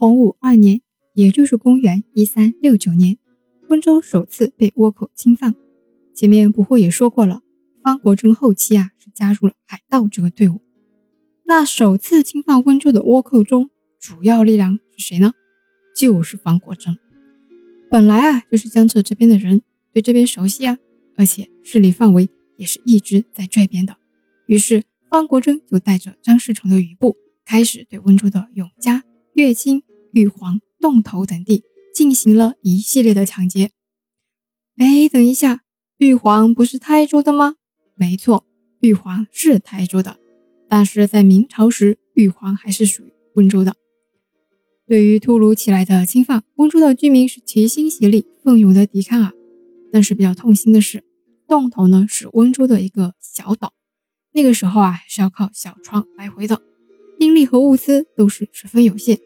洪武二年，也就是公元一三六九年，温州首次被倭寇侵犯。前面不惑也说过了，方国珍后期啊是加入了海盗这个队伍。那首次侵犯温州的倭寇中，主要力量是谁呢？就是方国珍。本来啊就是江浙这边的人，对这边熟悉啊，而且势力范围也是一直在这边的。于是方国珍就带着张士诚的余部，开始对温州的永嘉、乐清、玉皇、洞头等地进行了一系列的抢劫。哎，等一下。玉皇不是台州的吗？没错，玉皇是台州的，但是在明朝时，玉皇还是属于温州的。对于突如其来的侵犯，温州的居民是齐心协力、奋勇的抵抗啊。但是比较痛心的是，洞头呢是温州的一个小岛，那个时候啊是要靠小船来回的，兵力和物资都是十分有限，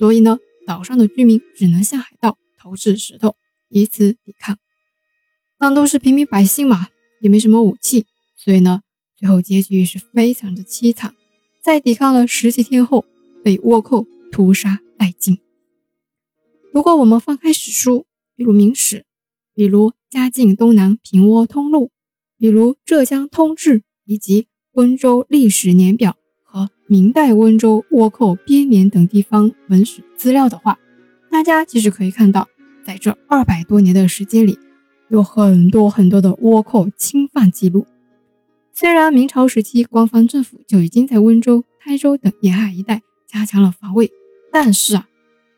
所以呢，岛上的居民只能向海盗投掷石头，以此抵抗。但都是平民百姓嘛，也没什么武器，所以呢，最后结局是非常的凄惨。在抵抗了十几天后，被倭寇屠杀殆尽。如果我们翻开史书，比如《明史》，比如《嘉靖东南平倭通录》，比如《浙江通志》，以及《温州历史年表》明代温州倭寇编绵等地方文史资料的话，大家其实可以看到，在这二百多年的时间里。有很多很多的倭寇侵犯记录。虽然明朝时期官方政府就已经在温州、台州等沿海一带加强了防卫，但是啊，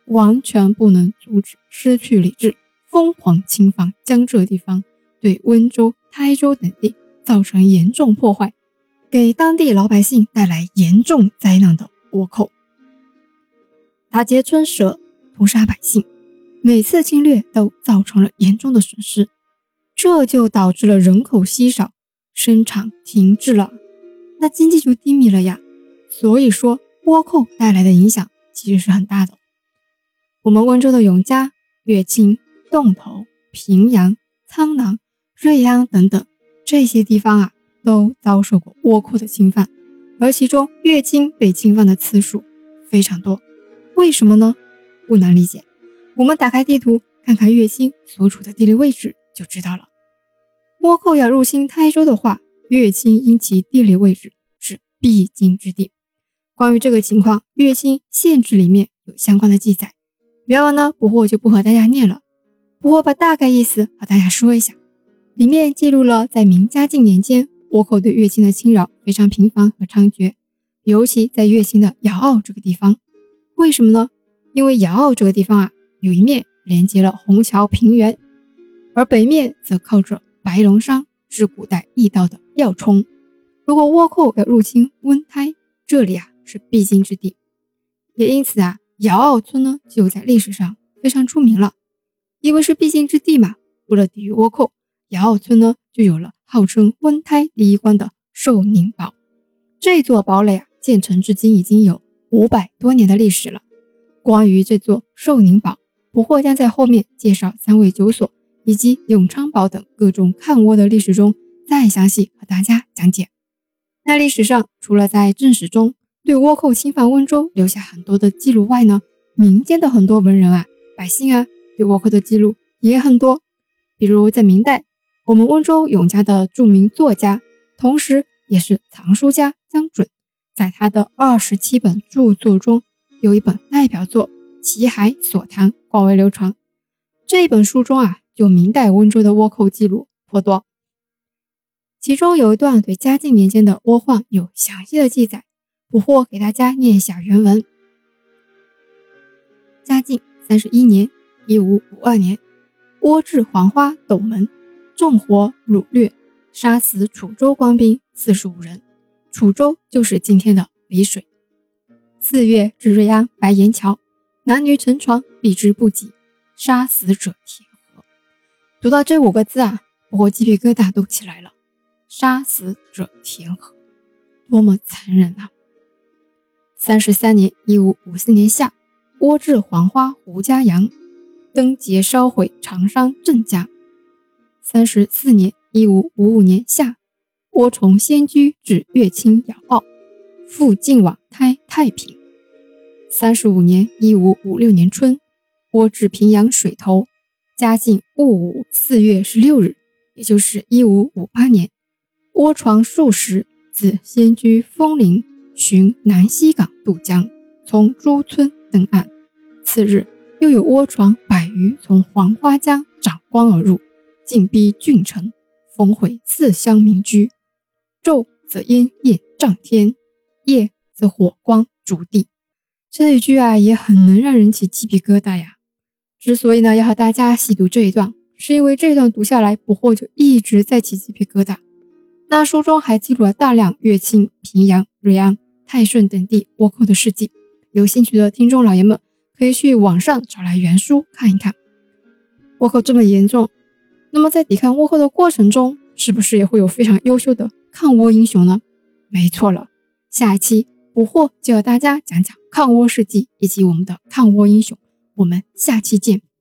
完全不能阻止失去理智、疯狂侵犯江浙地方，对温州、台州等地造成严重破坏，给当地老百姓带来严重灾难的倭寇，打劫村舍、屠杀百姓，每次侵略都造成了严重的损失。这就导致了人口稀少，生产停滞了，那经济就低迷了呀。所以说，倭寇带来的影响其实是很大的。我们温州的永嘉、乐清、洞头、平阳、苍南、瑞安等等这些地方啊，都遭受过倭寇的侵犯，而其中乐清被侵犯的次数非常多。为什么呢？不难理解，我们打开地图看看乐清所处的地理位置就知道了。倭寇要入侵台州的话，乐清因其地理位置是必经之地。关于这个情况，《乐清县志》里面有相关的记载。原文呢，不过就不和大家念了，不过把大概意思和大家说一下。里面记录了在明嘉靖年间，倭寇对越清的侵扰非常频繁和猖獗，尤其在越清的瑶澳这个地方。为什么呢？因为瑶澳这个地方啊，有一面连接了虹桥平原，而北面则靠着。白龙山是古代驿道的要冲，如果倭寇要入侵温台，这里啊是必经之地。也因此啊，姚澳村呢就在历史上非常出名了，因为是必经之地嘛。为了抵御倭寇，姚澳村呢就有了号称温台第一关的寿宁堡。这座堡垒啊建成至今已经有五百多年的历史了。关于这座寿宁堡，不惑将在后面介绍三位九所。以及永昌堡等各种抗倭的历史中，再详细和大家讲解。那历史上除了在正史中对倭寇侵犯温州留下很多的记录外呢，民间的很多文人啊、百姓啊，对倭寇的记录也很多。比如在明代，我们温州永嘉的著名作家，同时也是藏书家江准，在他的二十七本著作中，有一本代表作《齐海所谈》广为流传。这一本书中啊。就明代温州的倭寇记录颇多，其中有一段对嘉靖年间的倭患有详细的记载，不惑给大家念一下原文。嘉靖三十一年（一五五二年），倭至黄花斗门，纵火掳掠，杀死楚州官兵四十五人。楚州就是今天的丽水。四月至瑞安白岩桥，男女乘船避之不及，杀死者田。读到这五个字啊，我鸡皮疙瘩都起来了。杀死者田和，多么残忍啊！三十三年（一五五四年夏），倭至黄花胡家阳，登劫烧毁长山郑家。三十四年（一五五五年夏），倭从仙居至乐清瑶澳，复进往开太平。三十五年（一五五六年）春，倭至平阳水头。嘉靖戊午四月十六日，也就是一五五八年，倭船数十自仙居枫林寻南溪港渡江，从朱村登岸。次日，又有倭船百余从黄花江长光而入，进逼郡城，焚毁四乡民居。昼则烟焰涨天，夜则火光烛地。这一句啊，也很能让人起鸡皮疙瘩呀。之所以呢要和大家细读这一段，是因为这一段读下来，不惑就一直在起鸡皮疙瘩。那书中还记录了大量乐清、平阳、瑞安、泰顺等地倭寇的事迹，有兴趣的听众老爷们可以去网上找来原书看一看。倭寇这么严重，那么在抵抗倭寇的过程中，是不是也会有非常优秀的抗倭英雄呢？没错了，下一期捕获就和大家讲讲抗倭事迹以及我们的抗倭英雄。我们下期见。